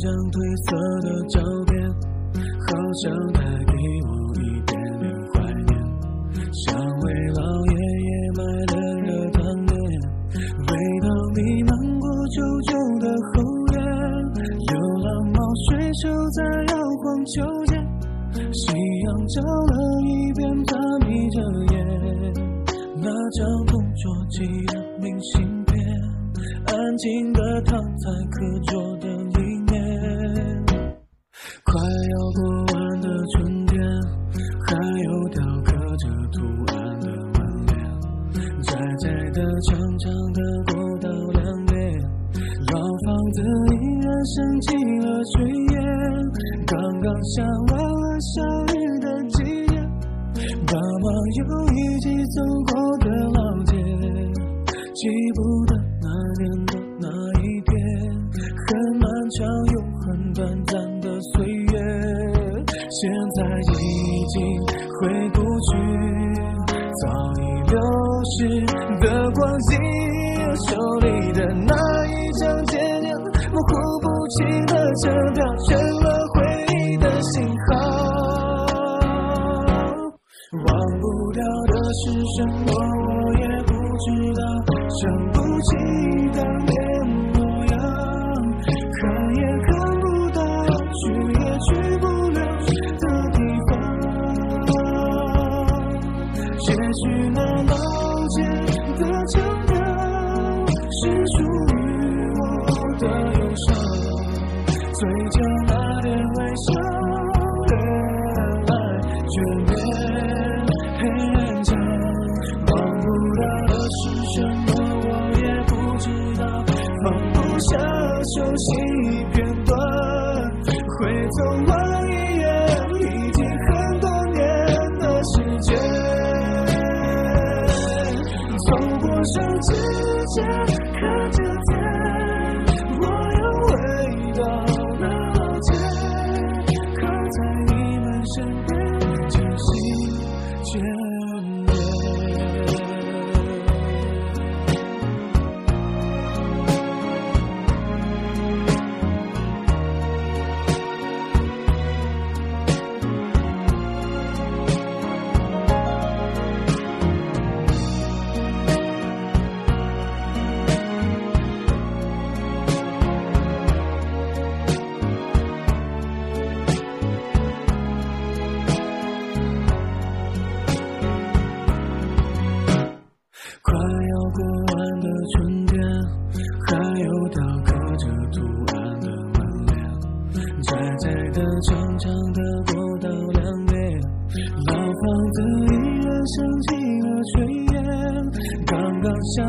将褪色的照片，好像带给我一点点怀念。想为老爷爷买的热汤面，回到弥漫过旧旧的后院，流浪猫睡熟在摇晃秋千，夕阳照了一遍，他眯着眼，那张同桌寄的明信片，安静的躺在课桌。雕刻着图案的门帘窄窄的长长的过道两边老房子依然升起了炊烟刚刚下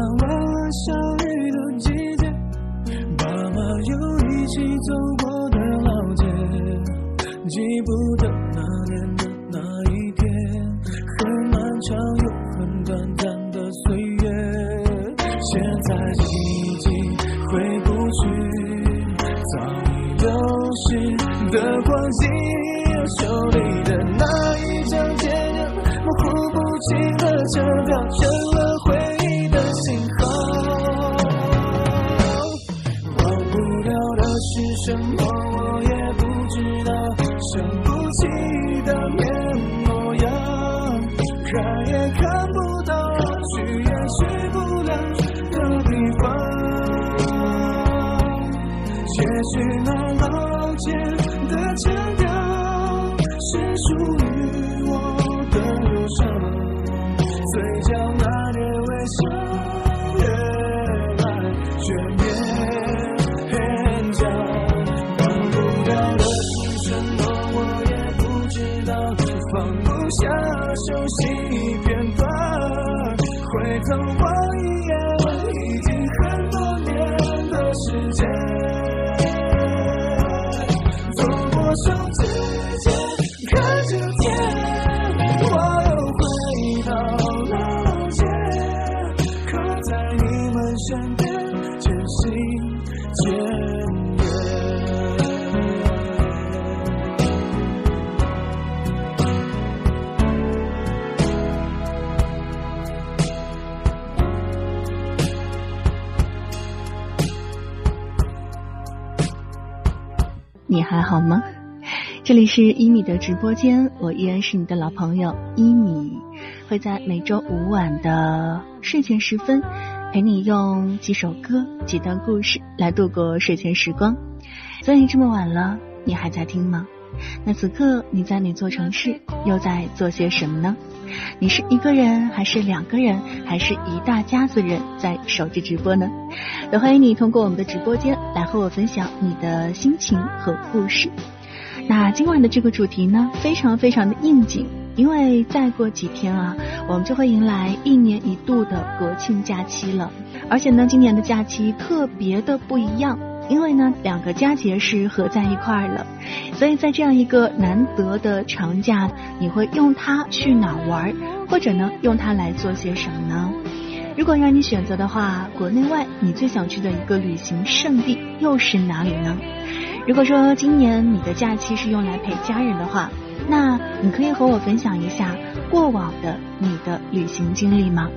好吗？这里是一米的直播间，我依然是你的老朋友一米，会在每周五晚的睡前时分陪你用几首歌、几段故事来度过睡前时光。所以这么晚了，你还在听吗？那此刻你在哪座城市，又在做些什么呢？你是一个人，还是两个人，还是一大家子人在守着直播呢？也欢迎你通过我们的直播间来和我分享你的心情和故事。那今晚的这个主题呢，非常非常的应景，因为再过几天啊，我们就会迎来一年一度的国庆假期了，而且呢，今年的假期特别的不一样。因为呢，两个佳节是合在一块儿了，所以在这样一个难得的长假，你会用它去哪玩，或者呢，用它来做些什么呢？如果让你选择的话，国内外你最想去的一个旅行胜地又是哪里呢？如果说今年你的假期是用来陪家人的话，那你可以和我分享一下过往的你的旅行经历吗？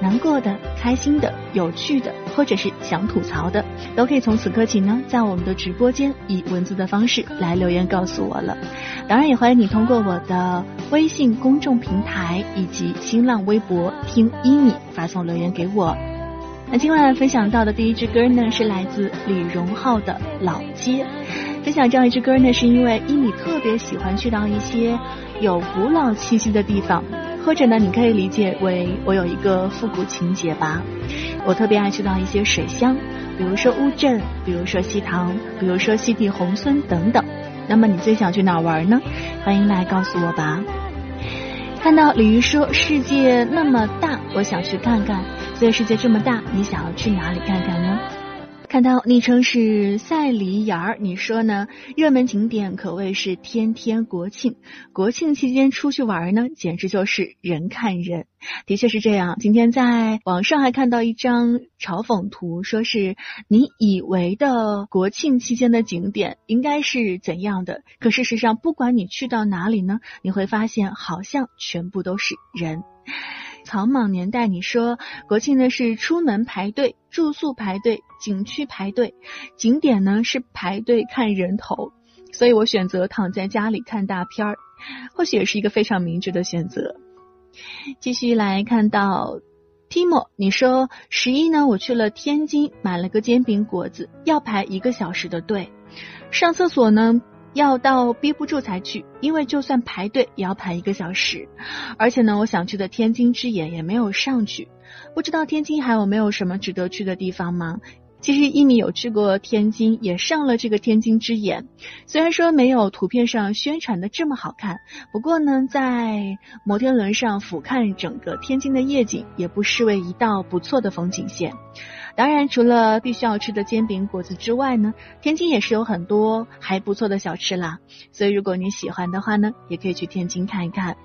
难过的、开心的、有趣的，或者是想吐槽的，都可以从此刻起呢，在我们的直播间以文字的方式来留言告诉我了。当然，也欢迎你通过我的微信公众平台以及新浪微博听一米发送留言给我。那今晚分享到的第一支歌呢，是来自李荣浩的《老街》。分享这样一支歌呢，是因为一米特别喜欢去到一些有古老气息的地方。或者呢，你可以理解为我有一个复古情节吧。我特别爱去到一些水乡，比如说乌镇，比如说西塘，比如说西递宏村等等。那么你最想去哪玩呢？欢迎来告诉我吧。看到鲤鱼说世界那么大，我想去看看。所以世界这么大，你想要去哪里看看呢？看到昵称是赛梨芽儿，你说呢？热门景点可谓是天天国庆，国庆期间出去玩呢，简直就是人看人。的确是这样。今天在网上还看到一张嘲讽图，说是你以为的国庆期间的景点应该是怎样的，可事实上，不管你去到哪里呢，你会发现好像全部都是人。草莽年代，你说国庆呢是出门排队、住宿排队、景区排队，景点呢是排队看人头，所以我选择躺在家里看大片儿，或许也是一个非常明智的选择。继续来看到 Timo，你说十一呢，我去了天津买了个煎饼果子，要排一个小时的队，上厕所呢。要到憋不住才去，因为就算排队也要排一个小时。而且呢，我想去的天津之眼也没有上去。不知道天津还有没有什么值得去的地方吗？其实一米有去过天津，也上了这个天津之眼。虽然说没有图片上宣传的这么好看，不过呢，在摩天轮上俯瞰整个天津的夜景，也不失为一道不错的风景线。当然，除了必须要吃的煎饼果子之外呢，天津也是有很多还不错的小吃啦。所以如果你喜欢的话呢，也可以去天津看一看。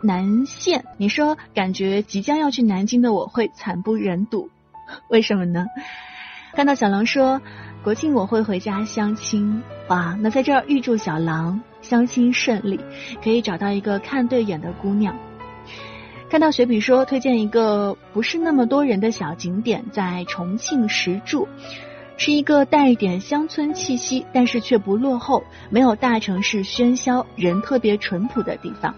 南线，你说感觉即将要去南京的我会惨不忍睹，为什么呢？看到小狼说国庆我会回家相亲，哇，那在这儿预祝小狼相亲顺利，可以找到一个看对眼的姑娘。看到雪笔说推荐一个不是那么多人的小景点，在重庆石柱，是一个带一点乡村气息，但是却不落后，没有大城市喧嚣，人特别淳朴的地方。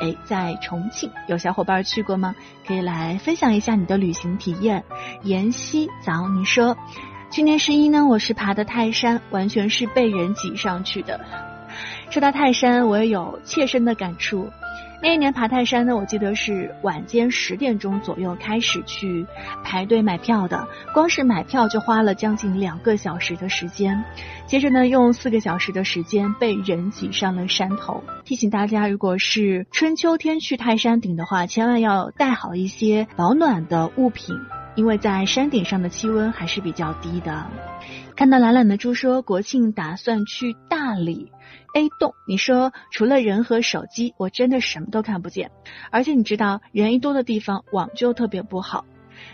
哎，在重庆有小伙伴去过吗？可以来分享一下你的旅行体验。妍希早，你说去年十一呢，我是爬的泰山，完全是被人挤上去的。说到泰山，我也有切身的感触。那一年爬泰山呢，我记得是晚间十点钟左右开始去排队买票的，光是买票就花了将近两个小时的时间。接着呢，用四个小时的时间被人挤上了山头。提醒大家，如果是春秋天去泰山顶的话，千万要带好一些保暖的物品，因为在山顶上的气温还是比较低的。看到懒懒的猪说，国庆打算去大理。A 栋，你说除了人和手机，我真的什么都看不见。而且你知道，人一多的地方网就特别不好。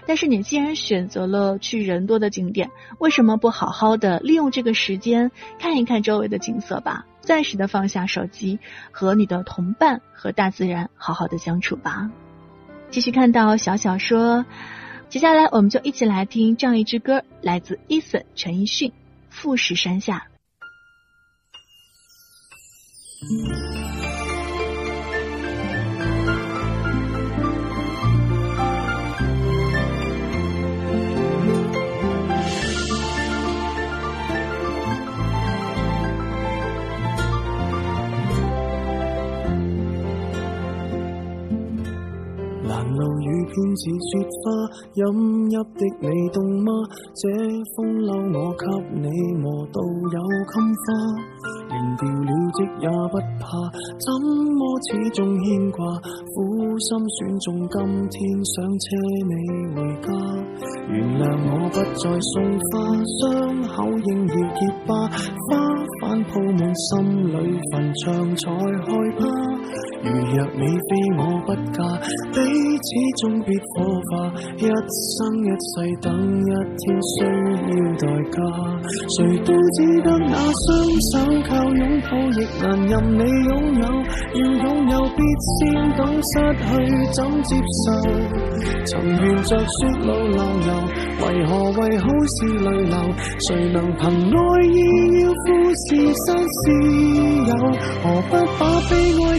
但是你既然选择了去人多的景点，为什么不好好的利用这个时间看一看周围的景色吧？暂时的放下手机，和你的同伴和大自然好好的相处吧。继续看到小小说，接下来我们就一起来听这样一支歌，来自 Eason 陈奕迅《富士山下》。嗯。偏似雪花，饮泣的你冻吗？这风褸我给你磨到有襟花，连掉了职也不怕，怎么始终牵挂？苦心选中今天想车你回家，原谅我不再送花，伤口应要结疤，花瓣铺满心里坟场才害怕。如若你非我不嫁，彼此终必火化。一生一世等一天需要代价，谁都只得那双手靠拥抱，亦难任你拥有。要拥有必先懂失去怎接受。曾沿着雪路浪游，为何为好事泪流？谁能凭爱意要富士山私有？何不把悲哀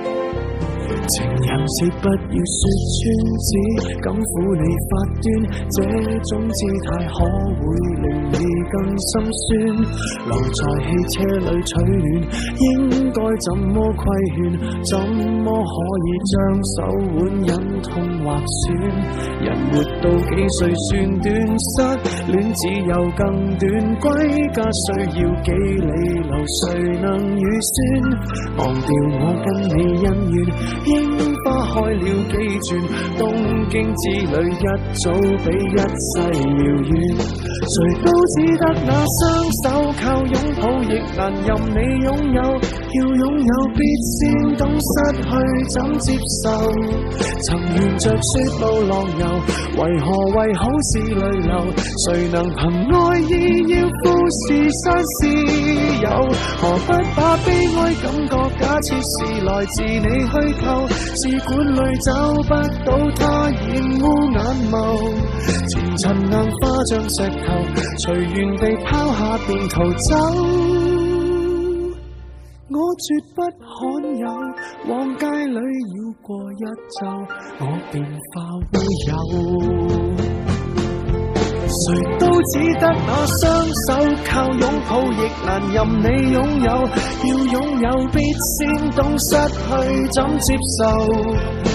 情人节不要说穿，只敢抚你发端，这种姿态可会令你更心酸。留在汽车里取暖，应该怎么规劝？怎么可以将手腕忍痛划损？人活到几岁算短？失恋只有更短，归家需要几里路？谁能预算？忘掉我跟你恩怨。樱花开了几转，东京之旅一早比一世遥远。谁都只得那双手靠拥抱，亦难任你拥有。要拥有必先懂失去怎接受。曾沿着雪路浪游，为何为好事泪流？谁能凭爱意要富士山私有？何不把悲哀感觉假设是来自你虚构？试管里找不到它，染污眼眸。前尘硬化像石头，随缘地抛下便逃走。我绝不罕有，往街里绕过一周，我便化乌有。谁都只得那双手靠拥抱，亦难任你拥有。要拥有必先懂失去怎接受。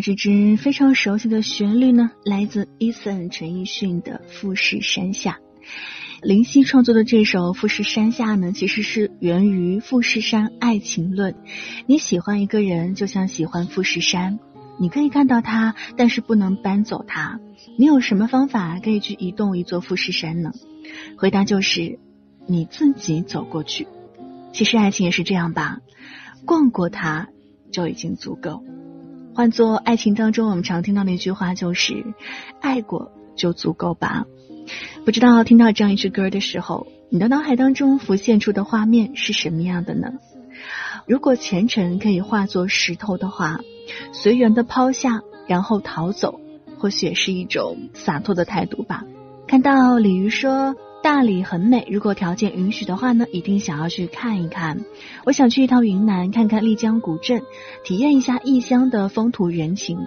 这支非常熟悉的旋律呢，来自 Eason 陈奕迅的《富士山下》。林夕创作的这首《富士山下》呢，其实是源于《富士山爱情论》。你喜欢一个人，就像喜欢富士山，你可以看到它，但是不能搬走它。你有什么方法可以去移动一座富士山呢？回答就是你自己走过去。其实爱情也是这样吧，逛过它就已经足够。换做爱情当中，我们常听到的一句话就是“爱过就足够吧”。不知道听到这样一句歌的时候，你的脑海当中浮现出的画面是什么样的呢？如果前尘可以化作石头的话，随缘的抛下，然后逃走，或许也是一种洒脱的态度吧。看到鲤鱼说大理很美，如果条件允许的话呢，一定想要去看一看。我想去一趟云南，看看丽江古镇，体验一下异乡的风土人情，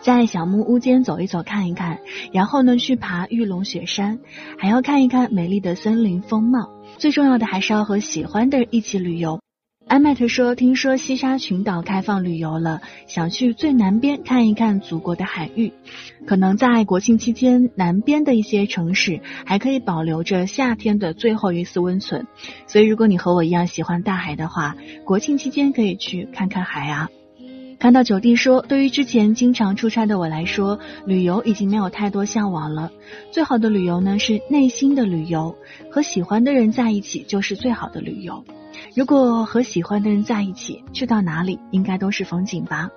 在小木屋间走一走看一看，然后呢去爬玉龙雪山，还要看一看美丽的森林风貌。最重要的还是要和喜欢的人一起旅游。艾麦特说：“听说西沙群岛开放旅游了，想去最南边看一看祖国的海域。可能在国庆期间，南边的一些城市还可以保留着夏天的最后一丝温存。所以，如果你和我一样喜欢大海的话，国庆期间可以去看看海啊。”看到九弟说：“对于之前经常出差的我来说，旅游已经没有太多向往了。最好的旅游呢，是内心的旅游，和喜欢的人在一起就是最好的旅游。”如果和喜欢的人在一起，去到哪里应该都是风景吧。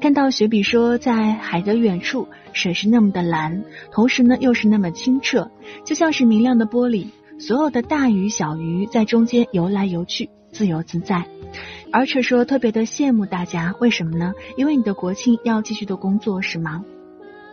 看到雪比说，在海的远处，水是那么的蓝，同时呢又是那么清澈，就像是明亮的玻璃，所有的大鱼小鱼在中间游来游去，自由自在。而且说特别的羡慕大家，为什么呢？因为你的国庆要继续的工作是吗？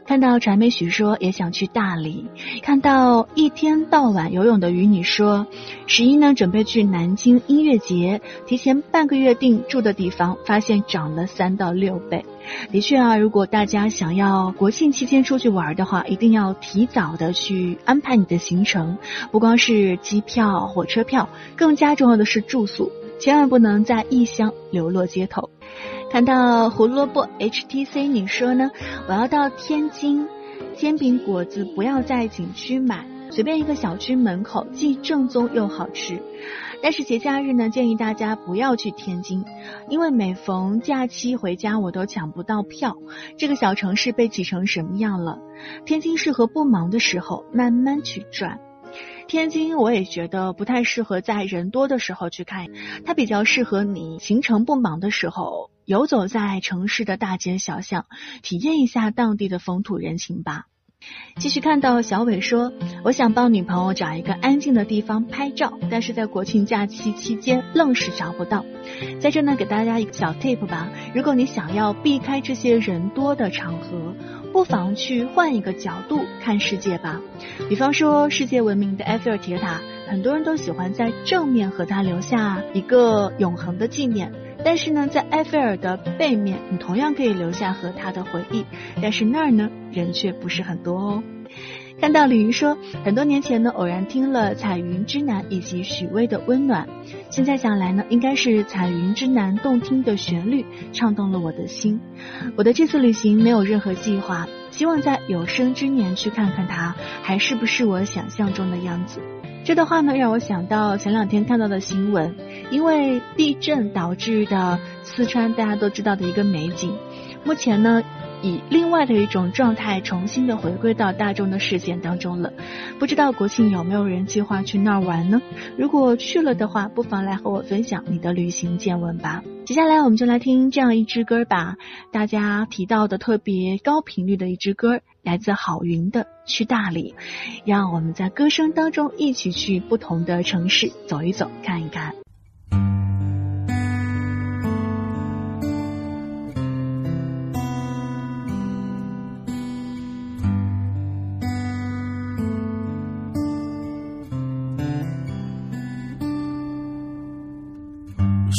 看到传媒许说也想去大理，看到一天到晚游泳的鱼，你说十一呢准备去南京音乐节，提前半个月订住的地方，发现涨了三到六倍。的确啊，如果大家想要国庆期间出去玩的话，一定要提早的去安排你的行程，不光是机票、火车票，更加重要的是住宿，千万不能在异乡流落街头。看到胡萝卜 HTC，你说呢？我要到天津，煎饼果子不要在景区买，随便一个小区门口，既正宗又好吃。但是节假日呢，建议大家不要去天津，因为每逢假期回家我都抢不到票。这个小城市被挤成什么样了？天津适合不忙的时候慢慢去转。天津我也觉得不太适合在人多的时候去看，它比较适合你行程不忙的时候。游走在城市的大街小巷，体验一下当地的风土人情吧。继续看到小伟说：“我想帮女朋友找一个安静的地方拍照，但是在国庆假期期间愣是找不到。在这呢，给大家一个小 tip 吧。如果你想要避开这些人多的场合，不妨去换一个角度看世界吧。比方说，世界闻名的埃菲尔铁塔，很多人都喜欢在正面和它留下一个永恒的纪念。”但是呢，在埃菲尔的背面，你同样可以留下和他的回忆。但是那儿呢，人却不是很多哦。看到李鱼说，很多年前呢，偶然听了《彩云之南》以及许巍的《温暖》，现在想来呢，应该是《彩云之南》动听的旋律唱动了我的心。我的这次旅行没有任何计划，希望在有生之年去看看它，还是不是我想象中的样子。这段话呢，让我想到前两天看到的新闻，因为地震导致的四川大家都知道的一个美景，目前呢。以另外的一种状态重新的回归到大众的视线当中了。不知道国庆有没有人计划去那儿玩呢？如果去了的话，不妨来和我分享你的旅行见闻吧。接下来我们就来听这样一支歌吧，大家提到的特别高频率的一支歌，来自郝云的《去大理》，让我们在歌声当中一起去不同的城市走一走，看一看。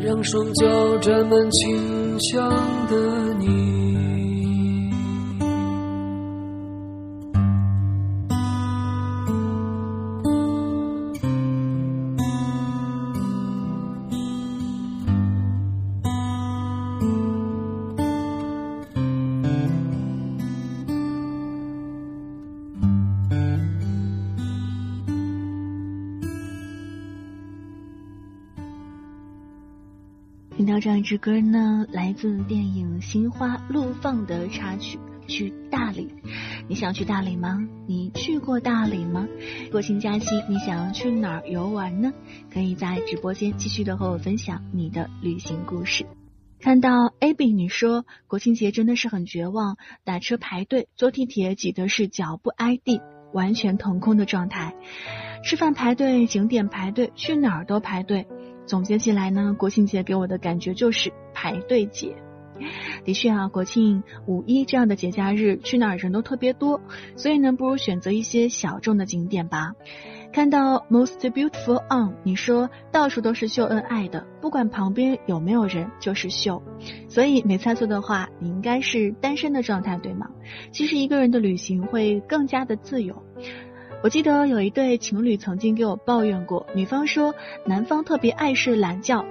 让双脚沾满清香的你。一支歌呢，来自电影《心花怒放》的插曲。去大理，你想去大理吗？你去过大理吗？国庆假期你想要去哪儿游玩呢？可以在直播间继续的和我分享你的旅行故事。看到 Abby 你说国庆节真的是很绝望，打车排队，坐地铁挤的是脚不挨地，完全腾空的状态。吃饭排队，景点排队，去哪儿都排队。总结起来呢，国庆节给我的感觉就是排队节。的确啊，国庆、五一这样的节假日，去哪儿人都特别多，所以呢，不如选择一些小众的景点吧。看到 Most Beautiful On，你说到处都是秀恩爱的，不管旁边有没有人，就是秀。所以没猜错的话，你应该是单身的状态，对吗？其实一个人的旅行会更加的自由。我记得有一对情侣曾经给我抱怨过，女方说男方特别爱睡懒觉，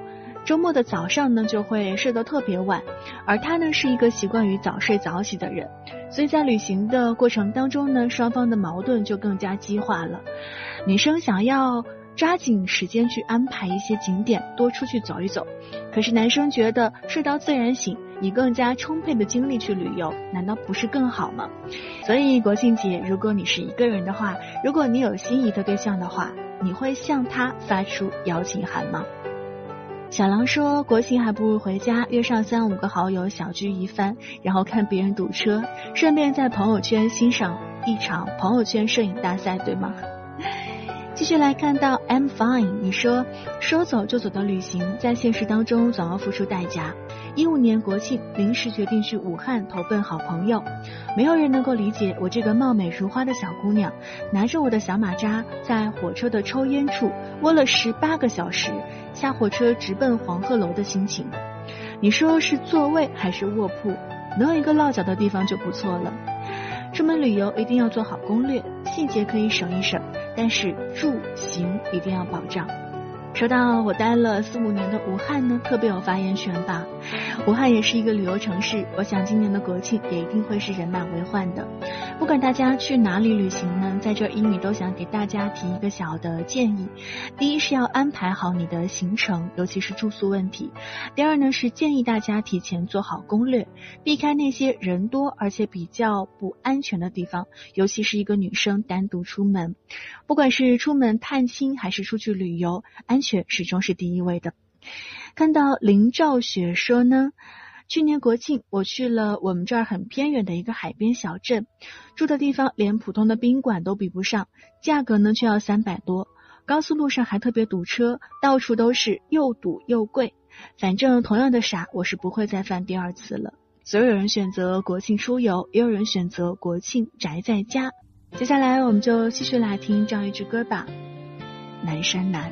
周末的早上呢就会睡得特别晚，而他呢是一个习惯于早睡早起的人，所以在旅行的过程当中呢，双方的矛盾就更加激化了。女生想要。抓紧时间去安排一些景点，多出去走一走。可是男生觉得睡到自然醒，以更加充沛的精力去旅游，难道不是更好吗？所以国庆节，如果你是一个人的话，如果你有心仪的对象的话，你会向他发出邀请函吗？小狼说，国庆还不如回家约上三五个好友小聚一番，然后看别人堵车，顺便在朋友圈欣赏一场朋友圈摄影大赛，对吗？继续来看到 I'm fine，你说说走就走的旅行，在现实当中总要付出代价。一五年国庆临时决定去武汉投奔好朋友，没有人能够理解我这个貌美如花的小姑娘，拿着我的小马扎，在火车的抽烟处窝了十八个小时，下火车直奔黄鹤楼的心情。你说是座位还是卧铺？能有一个落脚的地方就不错了。出门旅游一定要做好攻略，细节可以省一省，但是住行一定要保障。说到我待了四五年的武汉呢，特别有发言权吧。武汉也是一个旅游城市，我想今年的国庆也一定会是人满为患的。不管大家去哪里旅行呢，在这英语都想给大家提一个小的建议：第一是要安排好你的行程，尤其是住宿问题；第二呢是建议大家提前做好攻略，避开那些人多而且比较不安全的地方，尤其是一个女生单独出门，不管是出门探亲还是出去旅游，安全却始终是第一位的。看到林兆雪说呢，去年国庆我去了我们这儿很偏远的一个海边小镇，住的地方连普通的宾馆都比不上，价格呢却要三百多，高速路上还特别堵车，到处都是又堵又贵。反正同样的傻，我是不会再犯第二次了。所有人选择国庆出游，也有人选择国庆宅在家。接下来我们就继续来听这样一支歌吧，《南山南》。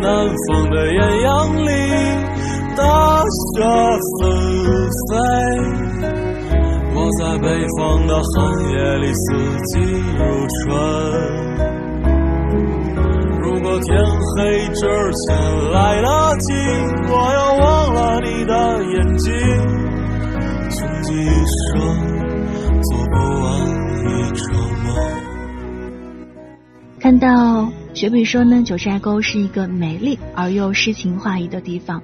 南方的艳阳里大雪纷飞我在北方的寒夜里四季如春如果天黑之前来得及我要忘了你的眼睛。穷极一生做不完一场梦。看到雪比说呢，九寨沟是一个美丽而又诗情画意的地方。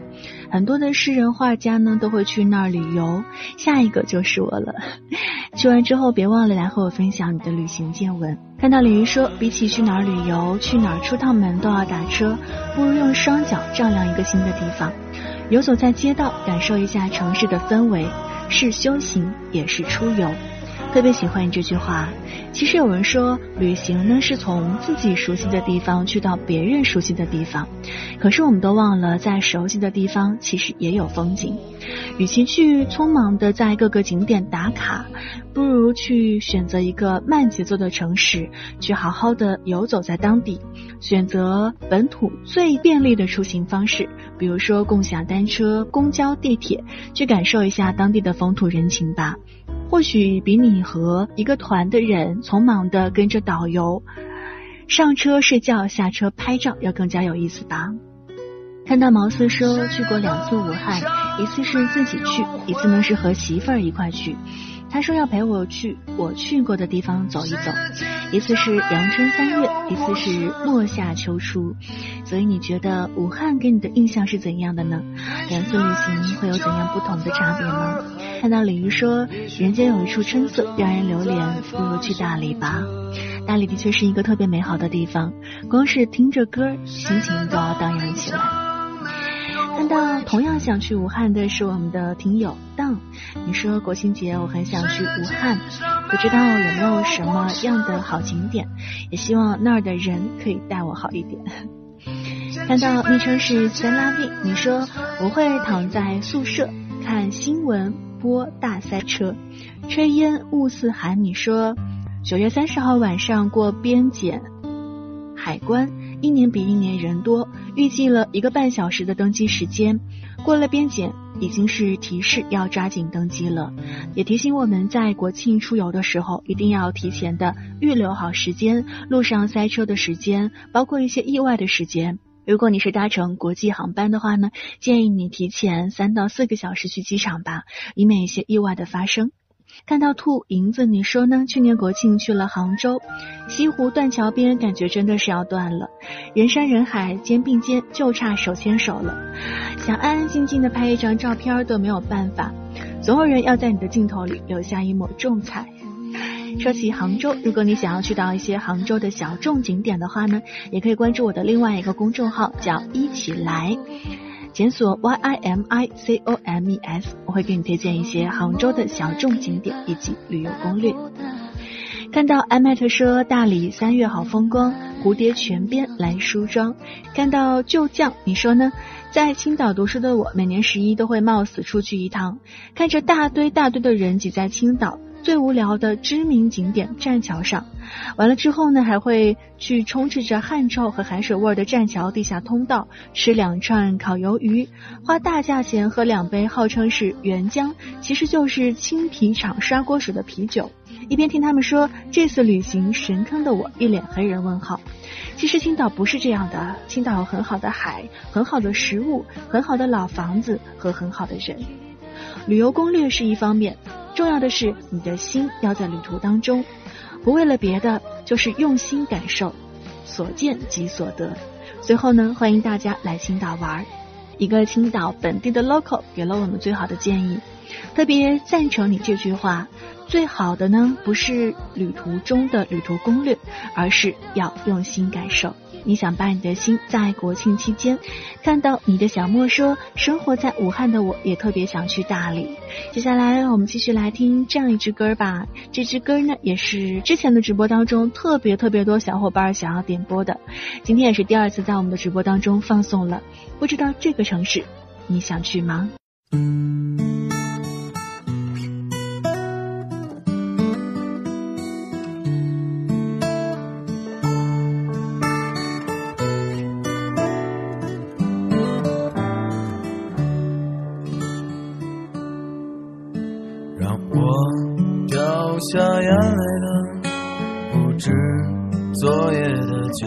很多的诗人画家呢都会去那儿旅游，下一个就是我了。去完之后别忘了来和我分享你的旅行见闻。看到李鱼说，比起去哪儿旅游，去哪儿出趟门都要打车，不如用双脚丈量一个新的地方，游走在街道，感受一下城市的氛围，是修行也是出游。特别喜欢你这句话。其实有人说，旅行呢是从自己熟悉的地方去到别人熟悉的地方，可是我们都忘了，在熟悉的地方其实也有风景。与其去匆忙的在各个景点打卡，不如去选择一个慢节奏的城市，去好好的游走在当地，选择本土最便利的出行方式，比如说共享单车、公交、地铁，去感受一下当地的风土人情吧。或许比你和一个团的人匆忙的跟着导游上车睡觉、下车拍照要更加有意思吧。看到毛四说去过两次武汉，一次是自己去，一次呢是和媳妇儿一块去。他说要陪我去我去过的地方走一走，一次是阳春三月，一次是落夏秋初。所以你觉得武汉给你的印象是怎样的呢？两次旅行会有怎样不同的差别呢？看到鲤鱼说人间有一处春色让人流连，不如去大理吧。大理的确是一个特别美好的地方，光是听着歌，心情都要荡漾起来。看到同样想去武汉的是我们的听友当，你说国庆节我很想去武汉，不知道有没有什么样的好景点，也希望那儿的人可以待我好一点。看到昵称是三拉病，你说我会躺在宿舍看新闻播大塞车，炊烟雾似寒。你说九月三十号晚上过边检海关。一年比一年人多，预计了一个半小时的登机时间。过了边检，已经是提示要抓紧登机了，也提醒我们在国庆出游的时候，一定要提前的预留好时间，路上塞车的时间，包括一些意外的时间。如果你是搭乘国际航班的话呢，建议你提前三到四个小时去机场吧，以免一些意外的发生。看到兔银子，你说呢？去年国庆去了杭州，西湖断桥边，感觉真的是要断了，人山人海，肩并肩，就差手牵手了。想安安静静的拍一张照片都没有办法，总有人要在你的镜头里留下一抹重彩。说起杭州，如果你想要去到一些杭州的小众景点的话呢，也可以关注我的另外一个公众号，叫一起来。检索 Y I M I C O M E S，我会给你推荐一些杭州的小众景点以及旅游攻略。看到艾麦特说大理三月好风光，蝴蝶泉边来梳妆。看到旧将，你说呢？在青岛读书的我，每年十一都会冒死出去一趟，看着大堆大堆的人挤在青岛。最无聊的知名景点栈桥上，完了之后呢，还会去充斥着汗臭和海水味的栈桥地下通道吃两串烤鱿鱼，花大价钱喝两杯号称是原浆，其实就是青皮厂砂锅水的啤酒。一边听他们说这次旅行神坑的我，一脸黑人问号。其实青岛不是这样的，青岛有很好的海，很好的食物，很好的老房子和很好的人。旅游攻略是一方面。重要的是，你的心要在旅途当中，不为了别的，就是用心感受，所见即所得。最后呢，欢迎大家来青岛玩儿。一个青岛本地的 local 给了我们最好的建议，特别赞成你这句话。最好的呢，不是旅途中的旅途攻略，而是要用心感受。你想把你的心在国庆期间看到你的小莫说，生活在武汉的我也特别想去大理。接下来我们继续来听这样一支歌吧。这支歌呢，也是之前的直播当中特别特别多小伙伴想要点播的，今天也是第二次在我们的直播当中放送了。不知道这个城市你想去吗？久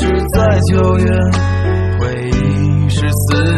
是在九月，回忆是思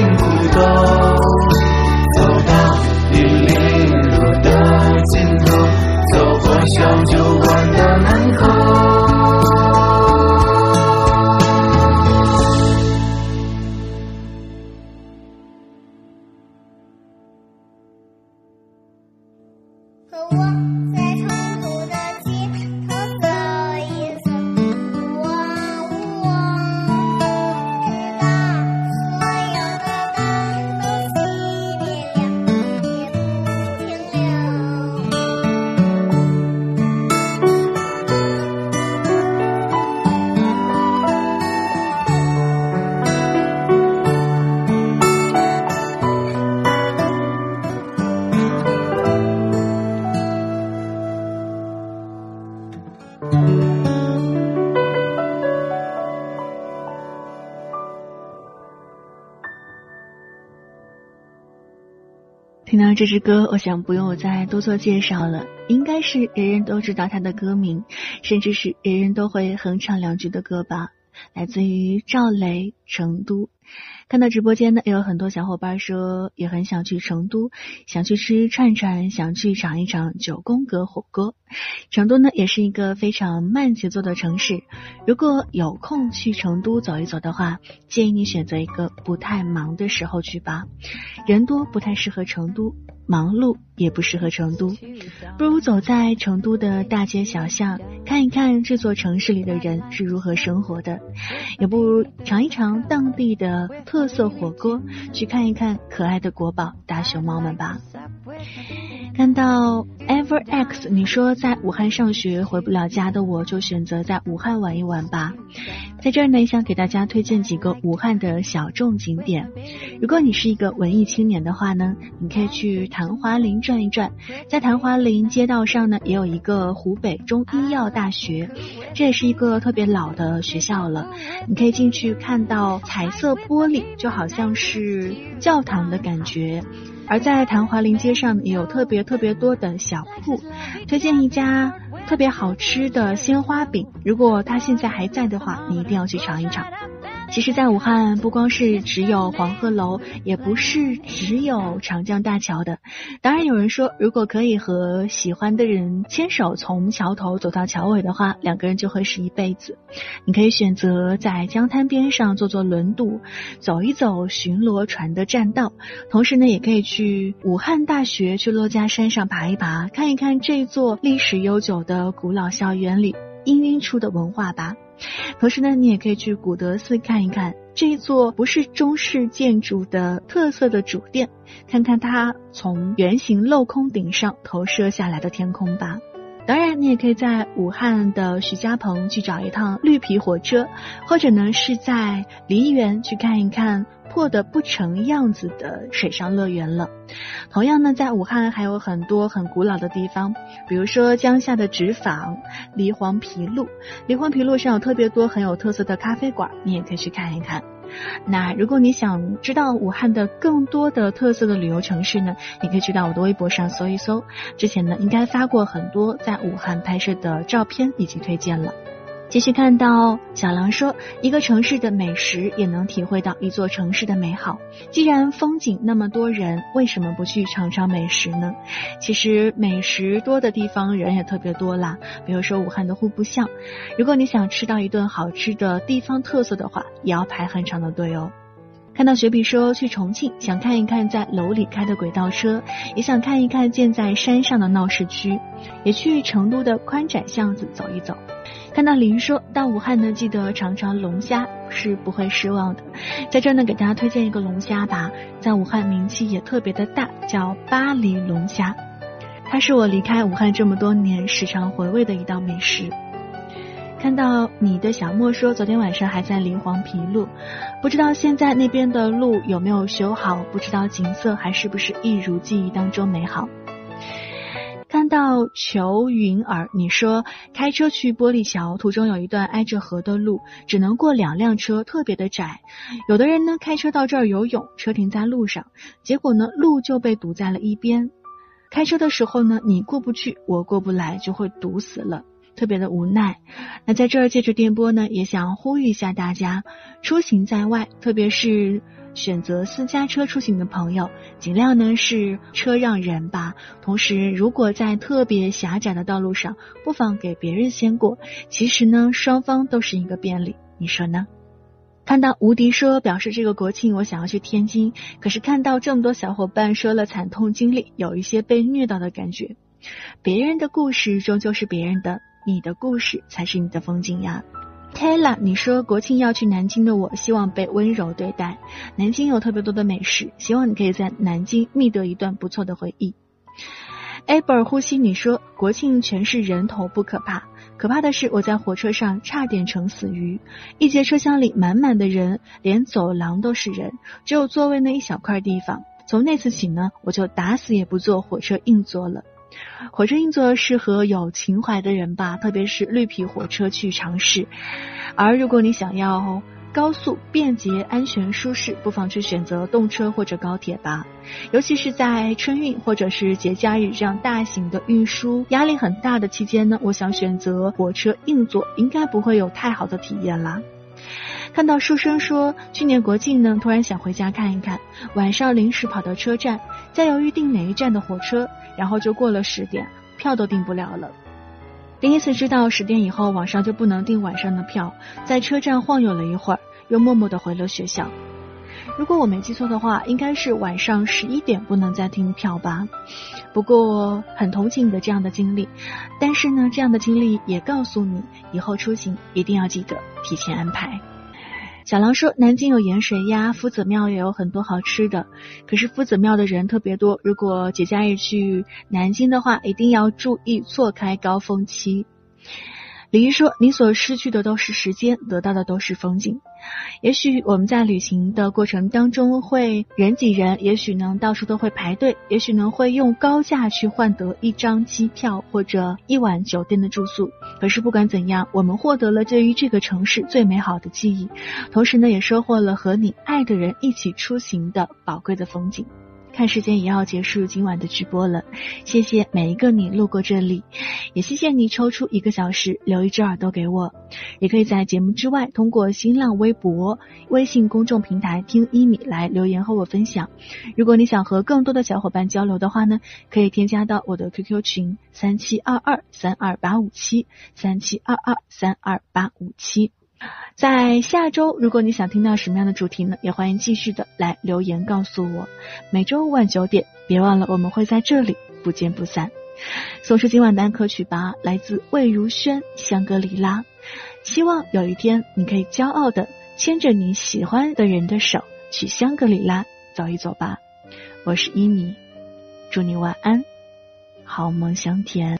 揣进裤这支歌，我想不用我再多做介绍了，应该是人人都知道它的歌名，甚至是人人都会哼唱两句的歌吧。来自于赵雷，成都。看到直播间呢，也有很多小伙伴说也很想去成都，想去吃串串，想去尝一尝九宫格火锅。成都呢，也是一个非常慢节奏的城市。如果有空去成都走一走的话，建议你选择一个不太忙的时候去吧。人多不太适合成都，忙碌也不适合成都。不如走在成都的大街小巷，看一看这座城市里的人是如何生活的，也不如尝一尝当地的特色火锅，去看一看可爱的国宝大熊猫们吧。看到 Ever X，你说在武汉上学回不了家的我，就选择在武汉玩一玩吧。在这儿呢，想给大家推荐几个武汉的小众景点。如果你是一个文艺青年的话呢，你可以去昙华林转一转。在昙华林街道上呢，也有一个湖北中医药大学，这也是一个特别老的学校了。你可以进去看到彩色玻璃，就好像是教堂的感觉。而在昙华林街上也有特别特别多的小铺，推荐一家特别好吃的鲜花饼，如果它现在还在的话，你一定要去尝一尝。其实，在武汉不光是只有黄鹤楼，也不是只有长江大桥的。当然，有人说，如果可以和喜欢的人牵手从桥头走到桥尾的话，两个人就会是一辈子。你可以选择在江滩边上坐坐轮渡，走一走巡逻船的栈道，同时呢，也可以去武汉大学去珞珈山上爬一爬，看一看这座历史悠久的古老校园里氤氲出的文化吧。同时呢，你也可以去古德寺看一看这一座不是中式建筑的特色的主殿，看看它从圆形镂空顶上投射下来的天空吧。当然，你也可以在武汉的徐家棚去找一趟绿皮火车，或者呢是在梨园去看一看。破的不成样子的水上乐园了。同样呢，在武汉还有很多很古老的地方，比如说江夏的纸坊、梨黄皮路。梨黄皮路上有特别多很有特色的咖啡馆，你也可以去看一看。那如果你想知道武汉的更多的特色的旅游城市呢，你可以去到我的微博上搜一搜，之前呢应该发过很多在武汉拍摄的照片以及推荐了。继续看到小狼说，一个城市的美食也能体会到一座城市的美好。既然风景那么多人，为什么不去尝尝美食呢？其实美食多的地方人也特别多啦，比如说武汉的户部巷，如果你想吃到一顿好吃的地方特色的话，也要排很长的队哦。看到雪碧说去重庆，想看一看在楼里开的轨道车，也想看一看建在山上的闹市区，也去成都的宽窄巷子走一走。看到林说到武汉呢，记得尝尝龙虾是不会失望的。在这呢，给大家推荐一个龙虾吧，在武汉名气也特别的大，叫巴黎龙虾。它是我离开武汉这么多年时常回味的一道美食。看到你的小莫说，昨天晚上还在林黄皮路，不知道现在那边的路有没有修好，不知道景色还是不是一如记忆当中美好。看到裘云儿，你说开车去玻璃桥，途中有一段挨着河的路，只能过两辆车，特别的窄。有的人呢开车到这儿游泳，车停在路上，结果呢路就被堵在了一边。开车的时候呢，你过不去，我过不来，就会堵死了，特别的无奈。那在这儿借着电波呢，也想呼吁一下大家，出行在外，特别是。选择私家车出行的朋友，尽量呢是车让人吧。同时，如果在特别狭窄的道路上，不妨给别人先过。其实呢，双方都是一个便利，你说呢？看到无敌说表示这个国庆我想要去天津，可是看到这么多小伙伴说了惨痛经历，有一些被虐到的感觉。别人的故事终究是别人的，你的故事才是你的风景呀。Taylor，你说国庆要去南京的我，希望被温柔对待。南京有特别多的美食，希望你可以在南京觅得一段不错的回忆。Aber 呼吸，你说国庆全是人头不可怕，可怕的是我在火车上差点成死鱼。一节车厢里满满的人，连走廊都是人，只有座位那一小块地方。从那次起呢，我就打死也不坐火车硬座了。火车硬座适合有情怀的人吧，特别是绿皮火车去尝试。而如果你想要高速、便捷、安全、舒适，不妨去选择动车或者高铁吧。尤其是在春运或者是节假日这样大型的运输压力很大的期间呢，我想选择火车硬座应该不会有太好的体验啦。看到书生说去年国庆呢，突然想回家看一看，晚上临时跑到车站，再犹豫订哪一站的火车，然后就过了十点，票都订不了了。第一次知道十点以后网上就不能订晚上的票，在车站晃悠了一会儿，又默默的回了学校。如果我没记错的话，应该是晚上十一点不能再订票吧。不过很同情你的这样的经历，但是呢，这样的经历也告诉你，以后出行一定要记得提前安排。小狼说，南京有盐水鸭，夫子庙也有很多好吃的，可是夫子庙的人特别多，如果节假日去南京的话，一定要注意错开高峰期。李毅说：“你所失去的都是时间，得到的都是风景。也许我们在旅行的过程当中会人挤人，也许呢到处都会排队，也许呢会用高价去换得一张机票或者一晚酒店的住宿。可是不管怎样，我们获得了对于这个城市最美好的记忆，同时呢也收获了和你爱的人一起出行的宝贵的风景。”看时间也要结束今晚的直播了，谢谢每一个你路过这里，也谢谢你抽出一个小时留一只耳朵给我。也可以在节目之外通过新浪微博、微信公众平台听一米来留言和我分享。如果你想和更多的小伙伴交流的话呢，可以添加到我的 QQ 群三七二二三二八五七三七二二三二八五七。在下周，如果你想听到什么样的主题呢？也欢迎继续的来留言告诉我。每周五晚九点，别忘了我们会在这里不见不散。送出今晚的歌曲吧，来自魏如萱《香格里拉》。希望有一天你可以骄傲的牵着你喜欢的人的手去香格里拉走一走吧。我是依米，祝你晚安，好梦香甜。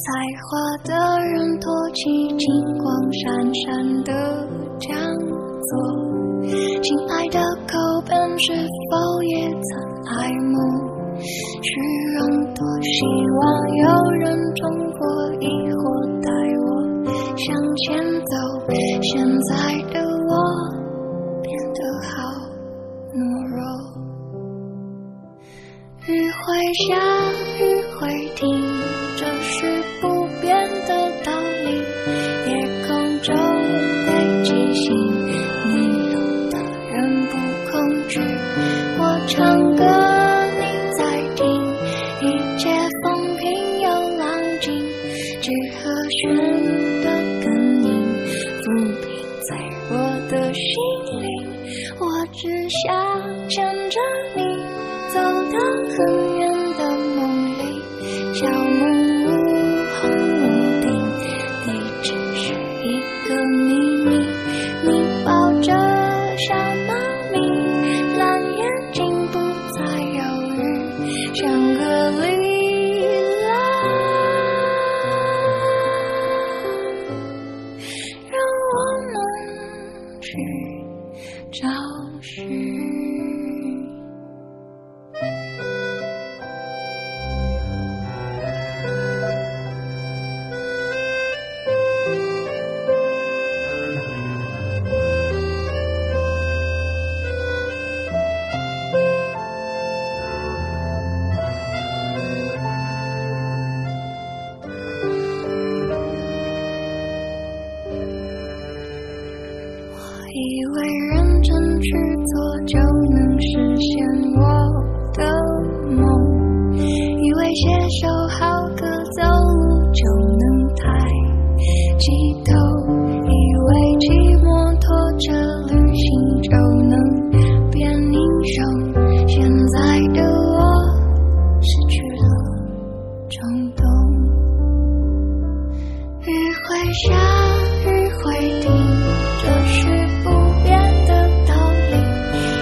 才华的人托起金光闪闪的讲座，亲爱的口本是否也曾爱慕虚荣？多希望有人冲破疑惑，带我向前走。现在的我变得好懦弱，雨会下，雨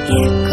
夜